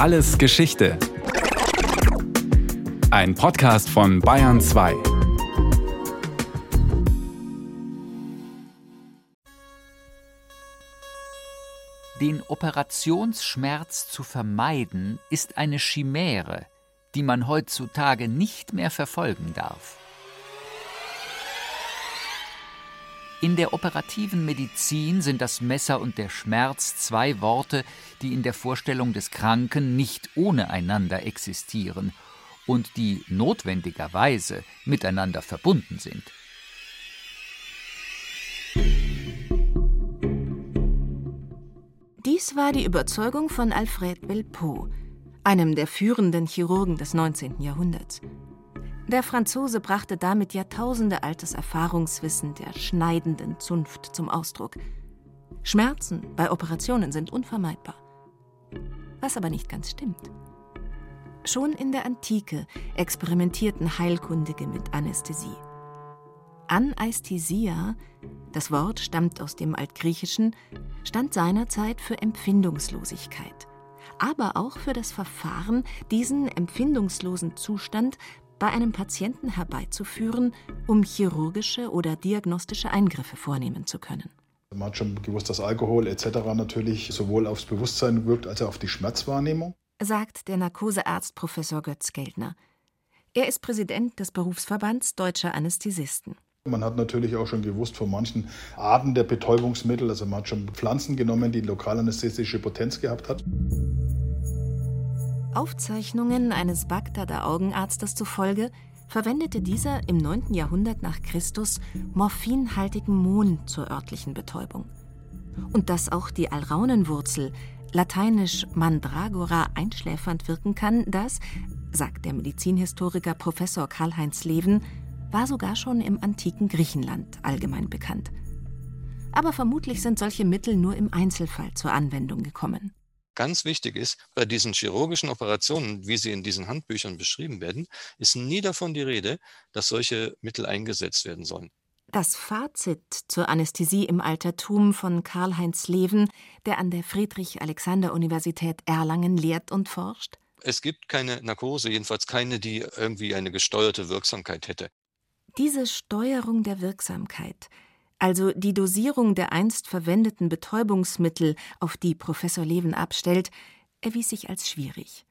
Alles Geschichte. Ein Podcast von Bayern 2. Den Operationsschmerz zu vermeiden, ist eine Chimäre, die man heutzutage nicht mehr verfolgen darf. In der operativen Medizin sind das Messer und der Schmerz zwei Worte, die in der Vorstellung des Kranken nicht ohne einander existieren und die notwendigerweise miteinander verbunden sind. Dies war die Überzeugung von Alfred Belpeau, einem der führenden Chirurgen des 19. Jahrhunderts. Der Franzose brachte damit jahrtausendealtes Erfahrungswissen der schneidenden Zunft zum Ausdruck. Schmerzen bei Operationen sind unvermeidbar. Was aber nicht ganz stimmt. Schon in der Antike experimentierten Heilkundige mit Anästhesie. Anästhesia, das Wort stammt aus dem Altgriechischen, stand seinerzeit für Empfindungslosigkeit, aber auch für das Verfahren, diesen empfindungslosen Zustand bei einem Patienten herbeizuführen, um chirurgische oder diagnostische Eingriffe vornehmen zu können. Man hat schon gewusst, dass Alkohol etc. natürlich sowohl aufs Bewusstsein wirkt als auch auf die Schmerzwahrnehmung, sagt der Narkosearzt Professor Götz Geldner. Er ist Präsident des Berufsverbands Deutscher Anästhesisten. Man hat natürlich auch schon gewusst von manchen Arten der Betäubungsmittel, also man hat schon Pflanzen genommen, die lokalanästhesische Potenz gehabt hat. Aufzeichnungen eines Bagdader Augenarztes zufolge verwendete dieser im 9. Jahrhundert nach Christus morphinhaltigen Mohn zur örtlichen Betäubung. Und dass auch die Alraunenwurzel, lateinisch Mandragora, einschläfernd wirken kann, das, sagt der Medizinhistoriker Professor Karl-Heinz Leven, war sogar schon im antiken Griechenland allgemein bekannt. Aber vermutlich sind solche Mittel nur im Einzelfall zur Anwendung gekommen. Ganz wichtig ist, bei diesen chirurgischen Operationen, wie sie in diesen Handbüchern beschrieben werden, ist nie davon die Rede, dass solche Mittel eingesetzt werden sollen. Das Fazit zur Anästhesie im Altertum von Karl-Heinz Leven, der an der Friedrich-Alexander-Universität Erlangen lehrt und forscht? Es gibt keine Narkose, jedenfalls keine, die irgendwie eine gesteuerte Wirksamkeit hätte. Diese Steuerung der Wirksamkeit also die Dosierung der einst verwendeten Betäubungsmittel, auf die Professor Leven abstellt, erwies sich als schwierig.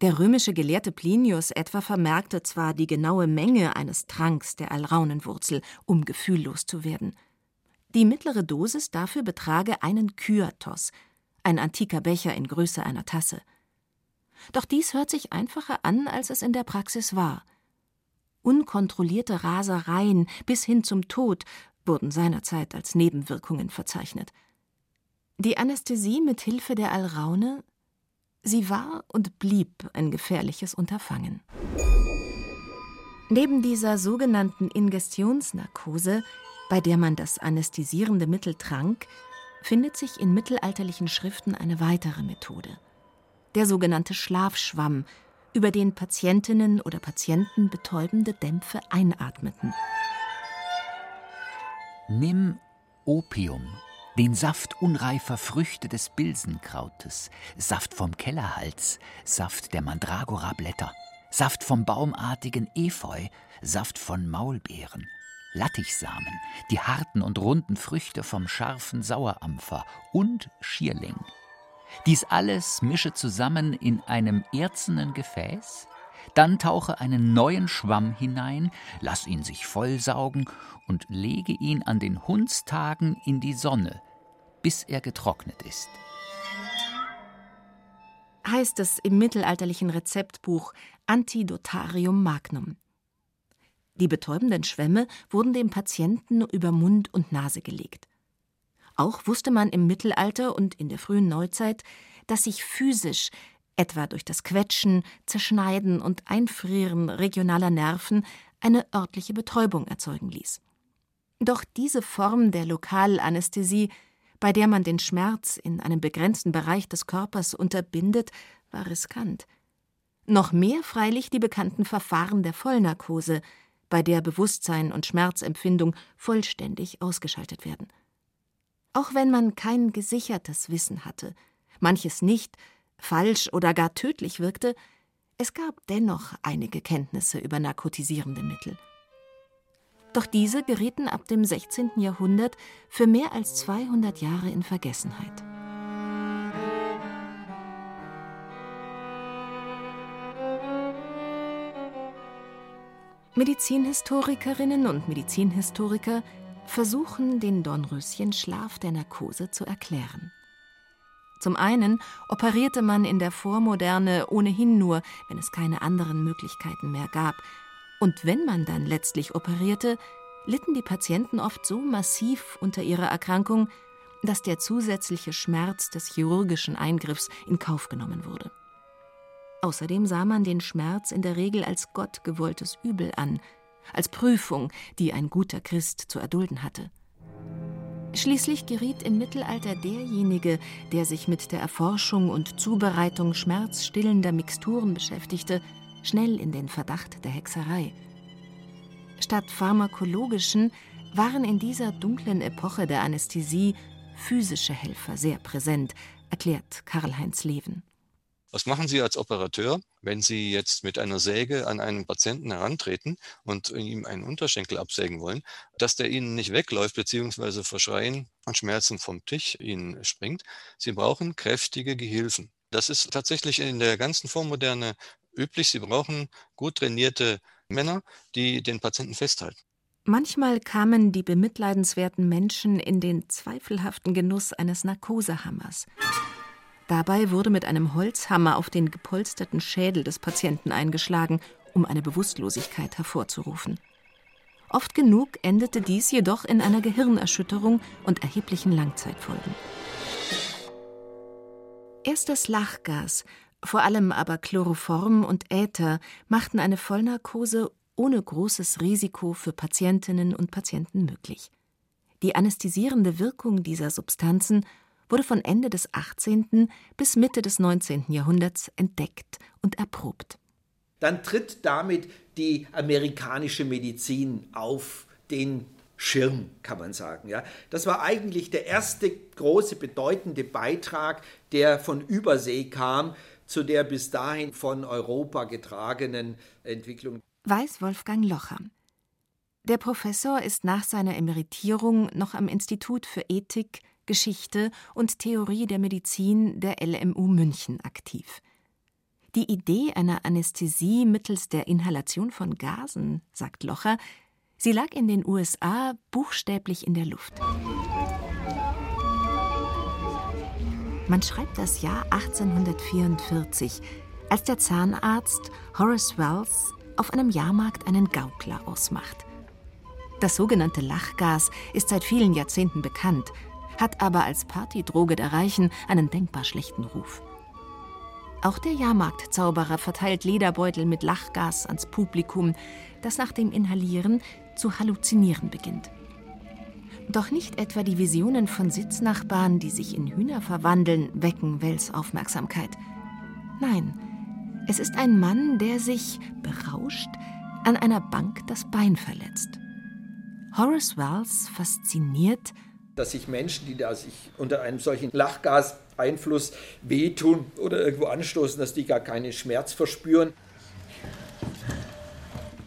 Der römische Gelehrte Plinius etwa vermerkte zwar die genaue Menge eines Tranks der Alraunenwurzel, um gefühllos zu werden. Die mittlere Dosis dafür betrage einen Kyathos, ein antiker Becher in Größe einer Tasse. Doch dies hört sich einfacher an, als es in der Praxis war. Unkontrollierte Rasereien bis hin zum Tod wurden seinerzeit als Nebenwirkungen verzeichnet. Die Anästhesie mit Hilfe der Alraune, sie war und blieb ein gefährliches Unterfangen. Neben dieser sogenannten Ingestionsnarkose, bei der man das anästhesierende Mittel trank, findet sich in mittelalterlichen Schriften eine weitere Methode. Der sogenannte Schlafschwamm, über den Patientinnen oder Patienten betäubende Dämpfe einatmeten. Nimm Opium, den Saft unreifer Früchte des Bilsenkrautes, Saft vom Kellerhals, Saft der Mandragora-Blätter, Saft vom baumartigen Efeu, Saft von Maulbeeren, Lattichsamen, die harten und runden Früchte vom scharfen Sauerampfer und Schierling. Dies alles mische zusammen in einem erzenen Gefäß, dann tauche einen neuen Schwamm hinein, lass ihn sich vollsaugen und lege ihn an den Hundstagen in die Sonne, bis er getrocknet ist. Heißt es im mittelalterlichen Rezeptbuch Antidotarium Magnum. Die betäubenden Schwämme wurden dem Patienten über Mund und Nase gelegt. Auch wusste man im Mittelalter und in der frühen Neuzeit, dass sich physisch etwa durch das Quetschen, Zerschneiden und Einfrieren regionaler Nerven, eine örtliche Betäubung erzeugen ließ. Doch diese Form der Lokalanästhesie, bei der man den Schmerz in einem begrenzten Bereich des Körpers unterbindet, war riskant. Noch mehr freilich die bekannten Verfahren der Vollnarkose, bei der Bewusstsein und Schmerzempfindung vollständig ausgeschaltet werden. Auch wenn man kein gesichertes Wissen hatte, manches nicht, falsch oder gar tödlich wirkte, es gab dennoch einige Kenntnisse über narkotisierende Mittel. Doch diese gerieten ab dem 16. Jahrhundert für mehr als 200 Jahre in Vergessenheit. Medizinhistorikerinnen und Medizinhistoriker versuchen, den Dornröschenschlaf der Narkose zu erklären. Zum einen operierte man in der Vormoderne ohnehin nur, wenn es keine anderen Möglichkeiten mehr gab. Und wenn man dann letztlich operierte, litten die Patienten oft so massiv unter ihrer Erkrankung, dass der zusätzliche Schmerz des chirurgischen Eingriffs in Kauf genommen wurde. Außerdem sah man den Schmerz in der Regel als gottgewolltes Übel an, als Prüfung, die ein guter Christ zu erdulden hatte. Schließlich geriet im Mittelalter derjenige, der sich mit der Erforschung und Zubereitung schmerzstillender Mixturen beschäftigte, schnell in den Verdacht der Hexerei. Statt pharmakologischen waren in dieser dunklen Epoche der Anästhesie physische Helfer sehr präsent, erklärt Karl-Heinz Leven. Was machen Sie als Operateur, wenn Sie jetzt mit einer Säge an einen Patienten herantreten und ihm einen Unterschenkel absägen wollen, dass der Ihnen nicht wegläuft bzw. vor Schreien und Schmerzen vom Tisch Ihnen springt? Sie brauchen kräftige Gehilfen. Das ist tatsächlich in der ganzen Vormoderne üblich. Sie brauchen gut trainierte Männer, die den Patienten festhalten. Manchmal kamen die bemitleidenswerten Menschen in den zweifelhaften Genuss eines Narkosehammers. Dabei wurde mit einem Holzhammer auf den gepolsterten Schädel des Patienten eingeschlagen, um eine Bewusstlosigkeit hervorzurufen. Oft genug endete dies jedoch in einer Gehirnerschütterung und erheblichen Langzeitfolgen. Erst das Lachgas, vor allem aber Chloroform und Äther machten eine Vollnarkose ohne großes Risiko für Patientinnen und Patienten möglich. Die anästhesierende Wirkung dieser Substanzen wurde von Ende des 18. bis Mitte des 19. Jahrhunderts entdeckt und erprobt. Dann tritt damit die amerikanische Medizin auf den Schirm, kann man sagen. Ja. Das war eigentlich der erste große, bedeutende Beitrag, der von Übersee kam, zu der bis dahin von Europa getragenen Entwicklung. Weiß Wolfgang Locher. Der Professor ist nach seiner Emeritierung noch am Institut für Ethik, Geschichte und Theorie der Medizin der LMU München aktiv. Die Idee einer Anästhesie mittels der Inhalation von Gasen, sagt Locher, sie lag in den USA buchstäblich in der Luft. Man schreibt das Jahr 1844, als der Zahnarzt Horace Wells auf einem Jahrmarkt einen Gaukler ausmacht. Das sogenannte Lachgas ist seit vielen Jahrzehnten bekannt hat aber als Partydroge der Reichen einen denkbar schlechten Ruf. Auch der Jahrmarktzauberer verteilt Lederbeutel mit Lachgas ans Publikum, das nach dem Inhalieren zu halluzinieren beginnt. Doch nicht etwa die Visionen von Sitznachbarn, die sich in Hühner verwandeln, wecken Wells Aufmerksamkeit. Nein, es ist ein Mann, der sich, berauscht, an einer Bank das Bein verletzt. Horace Wells fasziniert dass sich Menschen, die da sich unter einem solchen Lachgaseinfluss wehtun oder irgendwo anstoßen, dass die gar keinen Schmerz verspüren.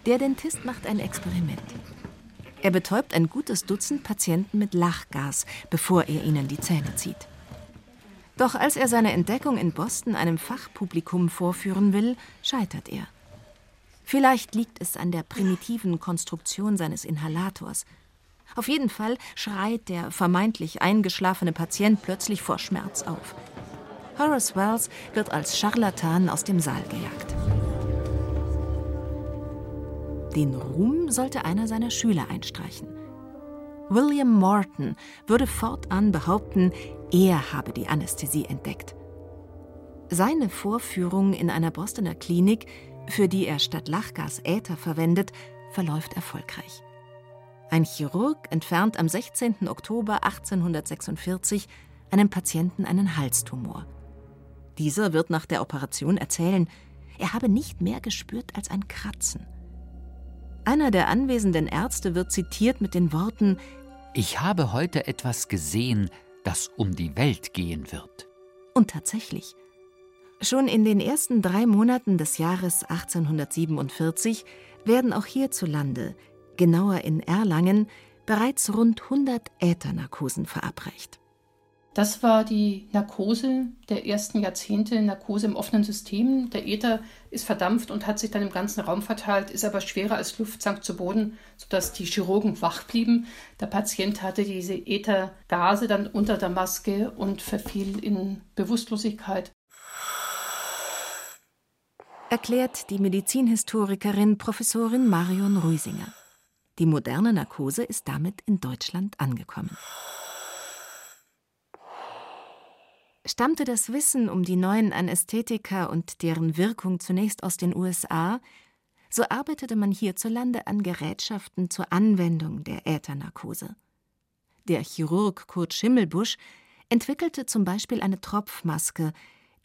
Der Dentist macht ein Experiment. Er betäubt ein gutes Dutzend Patienten mit Lachgas, bevor er ihnen die Zähne zieht. Doch als er seine Entdeckung in Boston einem Fachpublikum vorführen will, scheitert er. Vielleicht liegt es an der primitiven Konstruktion seines Inhalators – auf jeden Fall schreit der vermeintlich eingeschlafene Patient plötzlich vor Schmerz auf. Horace Wells wird als Scharlatan aus dem Saal gejagt. Den Ruhm sollte einer seiner Schüler einstreichen. William Morton würde fortan behaupten, er habe die Anästhesie entdeckt. Seine Vorführung in einer Bostoner Klinik, für die er statt Lachgas Äther verwendet, verläuft erfolgreich. Ein Chirurg entfernt am 16. Oktober 1846 einem Patienten einen Halstumor. Dieser wird nach der Operation erzählen, er habe nicht mehr gespürt als ein Kratzen. Einer der anwesenden Ärzte wird zitiert mit den Worten Ich habe heute etwas gesehen, das um die Welt gehen wird. Und tatsächlich. Schon in den ersten drei Monaten des Jahres 1847 werden auch hierzulande, genauer in Erlangen, bereits rund 100 Äthernarkosen verabreicht. Das war die Narkose der ersten Jahrzehnte, Narkose im offenen System. Der Äther ist verdampft und hat sich dann im ganzen Raum verteilt, ist aber schwerer als Luft, sank zu Boden, sodass die Chirurgen wach blieben. Der Patient hatte diese Äthergase dann unter der Maske und verfiel in Bewusstlosigkeit. Erklärt die Medizinhistorikerin Professorin Marion Rüsinger. Die moderne Narkose ist damit in Deutschland angekommen. Stammte das Wissen um die neuen Anästhetika und deren Wirkung zunächst aus den USA, so arbeitete man hierzulande an Gerätschaften zur Anwendung der Äthernarkose. Der Chirurg Kurt Schimmelbusch entwickelte zum Beispiel eine Tropfmaske,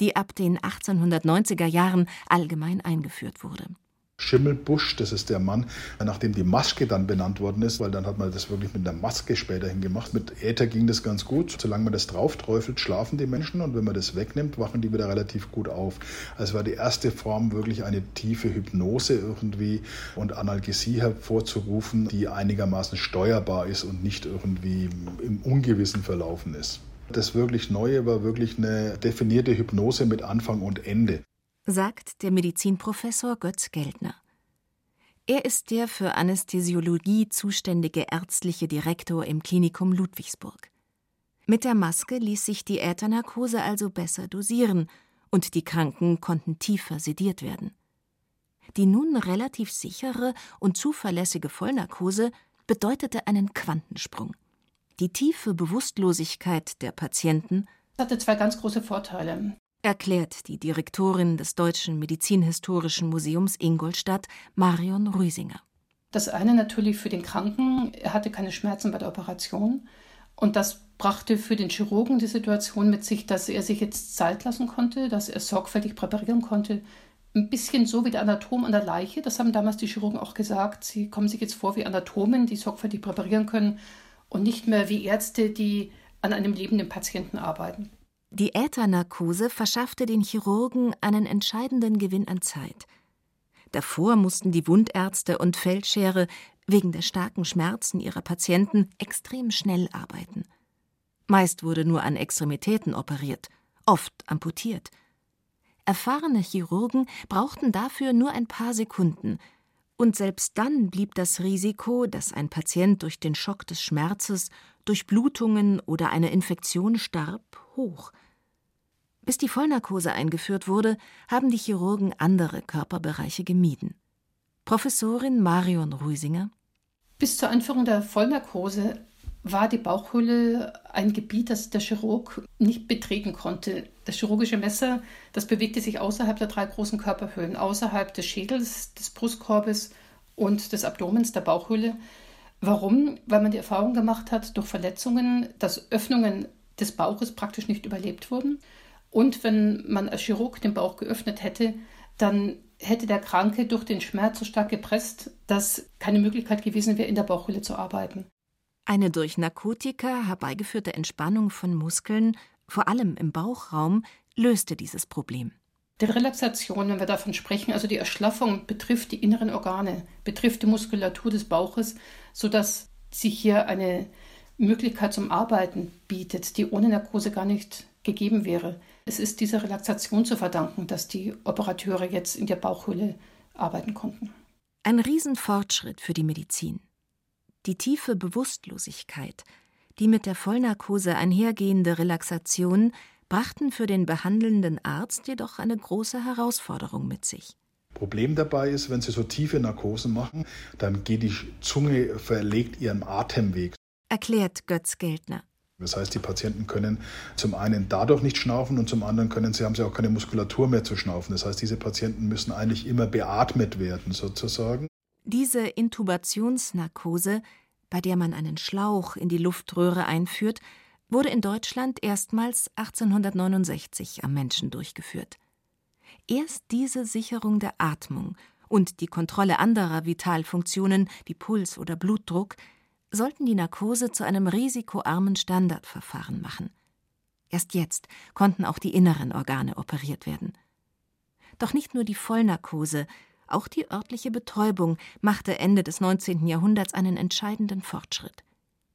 die ab den 1890er Jahren allgemein eingeführt wurde. Schimmelbusch, das ist der Mann, nachdem die Maske dann benannt worden ist, weil dann hat man das wirklich mit einer Maske späterhin gemacht. Mit Äther ging das ganz gut. Solange man das drauf träufelt, schlafen die Menschen und wenn man das wegnimmt, wachen die wieder relativ gut auf. Also war die erste Form wirklich eine tiefe Hypnose irgendwie und Analgesie hervorzurufen, die einigermaßen steuerbar ist und nicht irgendwie im Ungewissen verlaufen ist. Das wirklich Neue war wirklich eine definierte Hypnose mit Anfang und Ende sagt der Medizinprofessor Götz Geldner. Er ist der für Anästhesiologie zuständige ärztliche Direktor im Klinikum Ludwigsburg. Mit der Maske ließ sich die Äthernarkose also besser dosieren und die Kranken konnten tiefer sediert werden. Die nun relativ sichere und zuverlässige Vollnarkose bedeutete einen Quantensprung. Die tiefe Bewusstlosigkeit der Patienten hatte zwei ganz große Vorteile erklärt die Direktorin des Deutschen Medizinhistorischen Museums Ingolstadt, Marion Rüsinger. Das eine natürlich für den Kranken, er hatte keine Schmerzen bei der Operation. Und das brachte für den Chirurgen die Situation mit sich, dass er sich jetzt Zeit lassen konnte, dass er sorgfältig präparieren konnte. Ein bisschen so wie der Anatom an der Leiche, das haben damals die Chirurgen auch gesagt. Sie kommen sich jetzt vor wie Anatomen, die sorgfältig präparieren können und nicht mehr wie Ärzte, die an einem lebenden Patienten arbeiten. Die Äthernarkose verschaffte den Chirurgen einen entscheidenden Gewinn an Zeit. Davor mussten die Wundärzte und Feldschere wegen der starken Schmerzen ihrer Patienten extrem schnell arbeiten. Meist wurde nur an Extremitäten operiert, oft amputiert. Erfahrene Chirurgen brauchten dafür nur ein paar Sekunden, und selbst dann blieb das Risiko, dass ein Patient durch den Schock des Schmerzes, durch Blutungen oder eine Infektion starb, hoch. Bis die Vollnarkose eingeführt wurde, haben die Chirurgen andere Körperbereiche gemieden. Professorin Marion Rüsinger Bis zur Einführung der Vollnarkose war die Bauchhöhle ein Gebiet, das der Chirurg nicht betreten konnte. Das chirurgische Messer, das bewegte sich außerhalb der drei großen Körperhöhlen, außerhalb des Schädels, des Brustkorbes und des Abdomens, der Bauchhöhle. Warum? Weil man die Erfahrung gemacht hat, durch Verletzungen, dass Öffnungen des Bauches praktisch nicht überlebt wurden. Und wenn man als Chirurg den Bauch geöffnet hätte, dann hätte der Kranke durch den Schmerz so stark gepresst, dass keine Möglichkeit gewesen wäre, in der Bauchhöhle zu arbeiten. Eine durch Narkotika herbeigeführte Entspannung von Muskeln, vor allem im Bauchraum, löste dieses Problem. Die Relaxation, wenn wir davon sprechen, also die Erschlaffung, betrifft die inneren Organe, betrifft die Muskulatur des Bauches, sodass sich hier eine Möglichkeit zum Arbeiten bietet, die ohne Narkose gar nicht gegeben wäre. Es ist dieser Relaxation zu verdanken, dass die Operateure jetzt in der Bauchhöhle arbeiten konnten. Ein Riesenfortschritt für die Medizin. Die tiefe Bewusstlosigkeit, die mit der Vollnarkose einhergehende Relaxation brachten für den behandelnden Arzt jedoch eine große Herausforderung mit sich. Problem dabei ist, wenn Sie so tiefe Narkosen machen, dann geht die Zunge verlegt ihren Atemweg erklärt Götz Geldner. Das heißt, die Patienten können zum einen dadurch nicht schnaufen und zum anderen können sie, haben sie auch keine Muskulatur mehr zu schnaufen. Das heißt, diese Patienten müssen eigentlich immer beatmet werden, sozusagen. Diese Intubationsnarkose, bei der man einen Schlauch in die Luftröhre einführt, wurde in Deutschland erstmals 1869 am Menschen durchgeführt. Erst diese Sicherung der Atmung und die Kontrolle anderer Vitalfunktionen wie Puls oder Blutdruck sollten die Narkose zu einem risikoarmen Standardverfahren machen. Erst jetzt konnten auch die inneren Organe operiert werden. Doch nicht nur die Vollnarkose, auch die örtliche Betäubung machte Ende des 19. Jahrhunderts einen entscheidenden Fortschritt.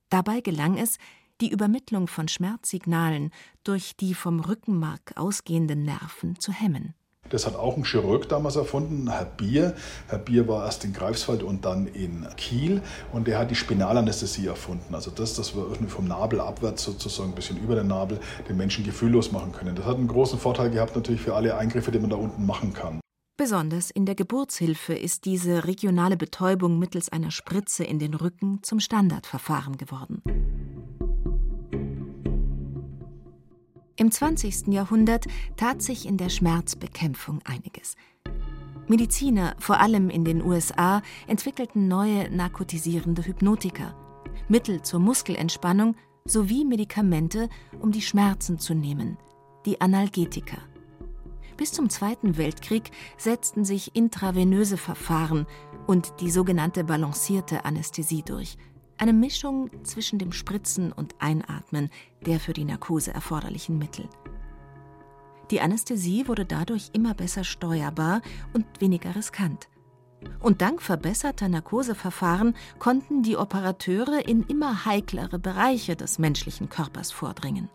Dabei gelang es, die Übermittlung von Schmerzsignalen durch die vom Rückenmark ausgehenden Nerven zu hemmen. Das hat auch ein Chirurg damals erfunden, Herr Bier. Herr Bier war erst in Greifswald und dann in Kiel und der hat die Spinalanästhesie erfunden. Also das, dass wir vom Nabel abwärts sozusagen ein bisschen über den Nabel den Menschen gefühllos machen können. Das hat einen großen Vorteil gehabt natürlich für alle Eingriffe, die man da unten machen kann. Besonders in der Geburtshilfe ist diese regionale Betäubung mittels einer Spritze in den Rücken zum Standardverfahren geworden. Im 20. Jahrhundert tat sich in der Schmerzbekämpfung einiges. Mediziner, vor allem in den USA, entwickelten neue narkotisierende Hypnotika, Mittel zur Muskelentspannung sowie Medikamente, um die Schmerzen zu nehmen, die Analgetika. Bis zum Zweiten Weltkrieg setzten sich intravenöse Verfahren und die sogenannte balancierte Anästhesie durch – eine Mischung zwischen dem Spritzen und Einatmen der für die Narkose erforderlichen Mittel. Die Anästhesie wurde dadurch immer besser steuerbar und weniger riskant. Und dank verbesserter Narkoseverfahren konnten die Operateure in immer heiklere Bereiche des menschlichen Körpers vordringen.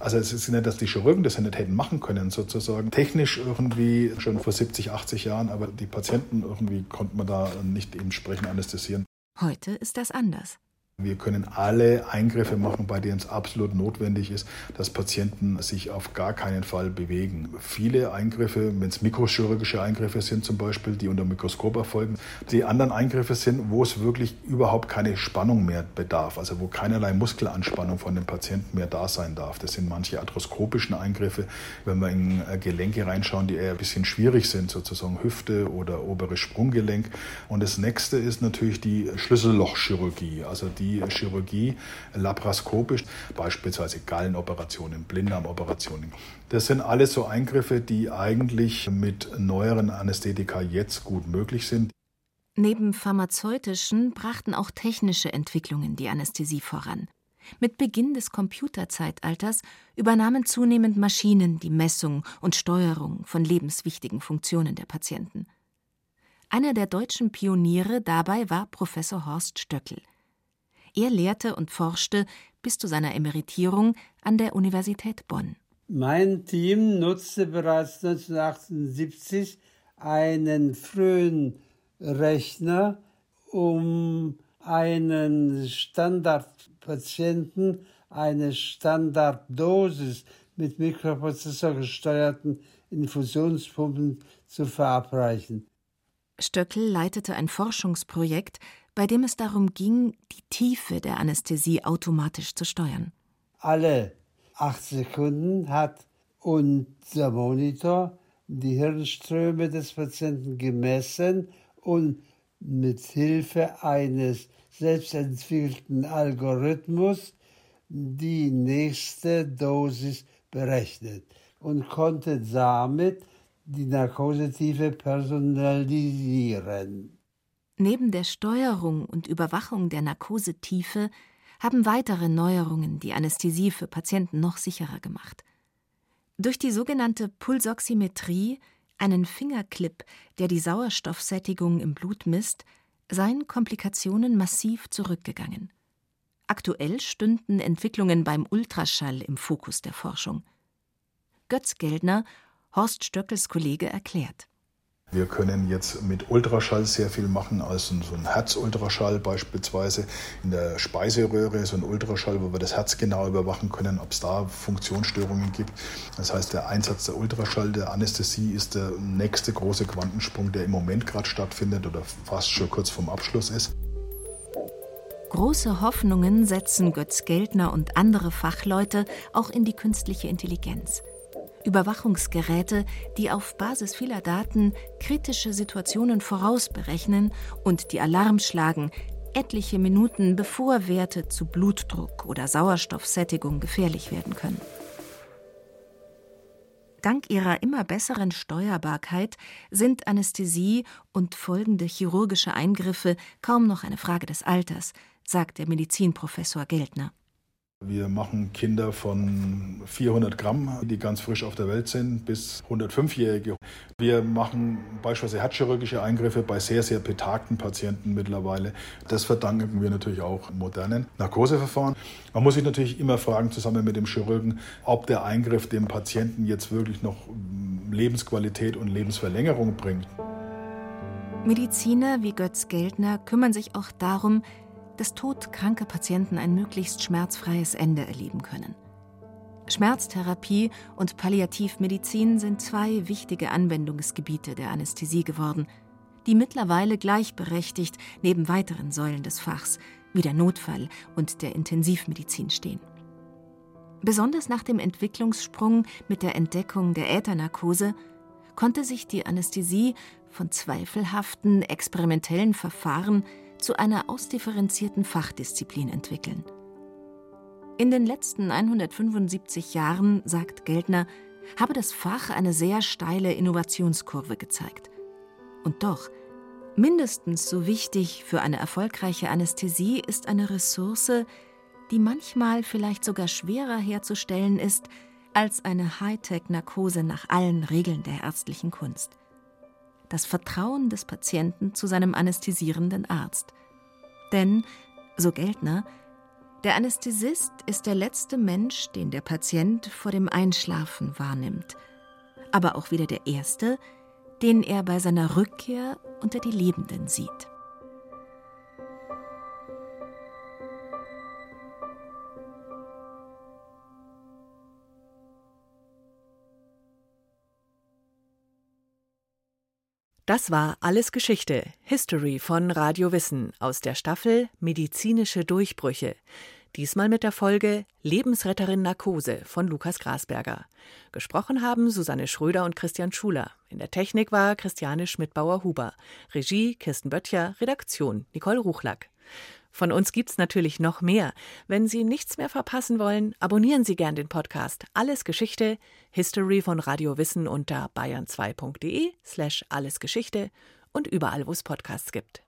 Also es ist nicht, dass die Chirurgen das nicht hätten machen können, sozusagen. Technisch irgendwie schon vor 70, 80 Jahren, aber die Patienten irgendwie konnte man da nicht entsprechend anästhesieren. Heute ist das anders. Wir können alle Eingriffe machen, bei denen es absolut notwendig ist, dass Patienten sich auf gar keinen Fall bewegen. Viele Eingriffe, wenn es mikrochirurgische Eingriffe sind zum Beispiel, die unter Mikroskop erfolgen, die anderen Eingriffe sind, wo es wirklich überhaupt keine Spannung mehr bedarf, also wo keinerlei Muskelanspannung von dem Patienten mehr da sein darf. Das sind manche arthroskopischen Eingriffe, wenn wir in äh, Gelenke reinschauen, die eher ein bisschen schwierig sind, sozusagen Hüfte oder oberes Sprunggelenk. Und das nächste ist natürlich die Schlüssellochchirurgie, also die die Chirurgie laparoskopisch, beispielsweise Gallenoperationen, Blinddarmoperationen. Das sind alles so Eingriffe, die eigentlich mit neueren Anästhetika jetzt gut möglich sind. Neben pharmazeutischen brachten auch technische Entwicklungen die Anästhesie voran. Mit Beginn des Computerzeitalters übernahmen zunehmend Maschinen die Messung und Steuerung von lebenswichtigen Funktionen der Patienten. Einer der deutschen Pioniere dabei war Professor Horst Stöckel. Er lehrte und forschte bis zu seiner Emeritierung an der Universität Bonn. Mein Team nutzte bereits 1978 einen frühen Rechner, um einen Standardpatienten eine Standarddosis mit Mikroprozessor gesteuerten Infusionspumpen zu verabreichen. Stöckel leitete ein Forschungsprojekt, bei dem es darum ging, die Tiefe der Anästhesie automatisch zu steuern. Alle acht Sekunden hat unser Monitor die Hirnströme des Patienten gemessen und mit Hilfe eines selbstentwickelten Algorithmus die nächste Dosis berechnet und konnte damit die Narkosetiefe personalisieren. Neben der Steuerung und Überwachung der Narkosetiefe haben weitere Neuerungen die Anästhesie für Patienten noch sicherer gemacht. Durch die sogenannte Pulsoximetrie, einen Fingerclip, der die Sauerstoffsättigung im Blut misst, seien Komplikationen massiv zurückgegangen. Aktuell stünden Entwicklungen beim Ultraschall im Fokus der Forschung. Götz Geldner, Horst Stöckels Kollege, erklärt. Wir können jetzt mit Ultraschall sehr viel machen, also so ein Herzultraschall beispielsweise in der Speiseröhre, so ein Ultraschall, wo wir das Herz genau überwachen können, ob es da Funktionsstörungen gibt. Das heißt, der Einsatz der Ultraschall, der Anästhesie ist der nächste große Quantensprung, der im Moment gerade stattfindet oder fast schon kurz vorm Abschluss ist. Große Hoffnungen setzen Götz Geldner und andere Fachleute auch in die künstliche Intelligenz. Überwachungsgeräte, die auf Basis vieler Daten kritische Situationen vorausberechnen und die Alarm schlagen, etliche Minuten bevor Werte zu Blutdruck oder Sauerstoffsättigung gefährlich werden können. Dank ihrer immer besseren Steuerbarkeit sind Anästhesie und folgende chirurgische Eingriffe kaum noch eine Frage des Alters, sagt der Medizinprofessor Geldner. Wir machen Kinder von 400 Gramm, die ganz frisch auf der Welt sind, bis 105-Jährige. Wir machen beispielsweise herzchirurgische Eingriffe bei sehr, sehr betagten Patienten mittlerweile. Das verdanken wir natürlich auch modernen Narkoseverfahren. Man muss sich natürlich immer fragen, zusammen mit dem Chirurgen, ob der Eingriff dem Patienten jetzt wirklich noch Lebensqualität und Lebensverlängerung bringt. Mediziner wie Götz Geldner kümmern sich auch darum, dass todkranke Patienten ein möglichst schmerzfreies Ende erleben können. Schmerztherapie und Palliativmedizin sind zwei wichtige Anwendungsgebiete der Anästhesie geworden, die mittlerweile gleichberechtigt neben weiteren Säulen des Fachs wie der Notfall und der Intensivmedizin stehen. Besonders nach dem Entwicklungssprung mit der Entdeckung der Äthernarkose konnte sich die Anästhesie von zweifelhaften experimentellen Verfahren zu einer ausdifferenzierten Fachdisziplin entwickeln. In den letzten 175 Jahren, sagt Geldner, habe das Fach eine sehr steile Innovationskurve gezeigt. Und doch, mindestens so wichtig für eine erfolgreiche Anästhesie ist eine Ressource, die manchmal vielleicht sogar schwerer herzustellen ist als eine Hightech-Narkose nach allen Regeln der ärztlichen Kunst das Vertrauen des Patienten zu seinem anästhesierenden Arzt. Denn, so Geldner, der Anästhesist ist der letzte Mensch, den der Patient vor dem Einschlafen wahrnimmt, aber auch wieder der erste, den er bei seiner Rückkehr unter die Lebenden sieht. Das war Alles Geschichte, History von Radio Wissen aus der Staffel Medizinische Durchbrüche. Diesmal mit der Folge Lebensretterin Narkose von Lukas Grasberger. Gesprochen haben Susanne Schröder und Christian Schuler. In der Technik war Christiane Schmidbauer-Huber. Regie Kirsten Böttcher, Redaktion Nicole Ruchlack. Von uns gibt's natürlich noch mehr. Wenn Sie nichts mehr verpassen wollen, abonnieren Sie gern den Podcast Alles Geschichte, History von Radio Wissen unter bayern2.de slash allesgeschichte und überall, wo es Podcasts gibt.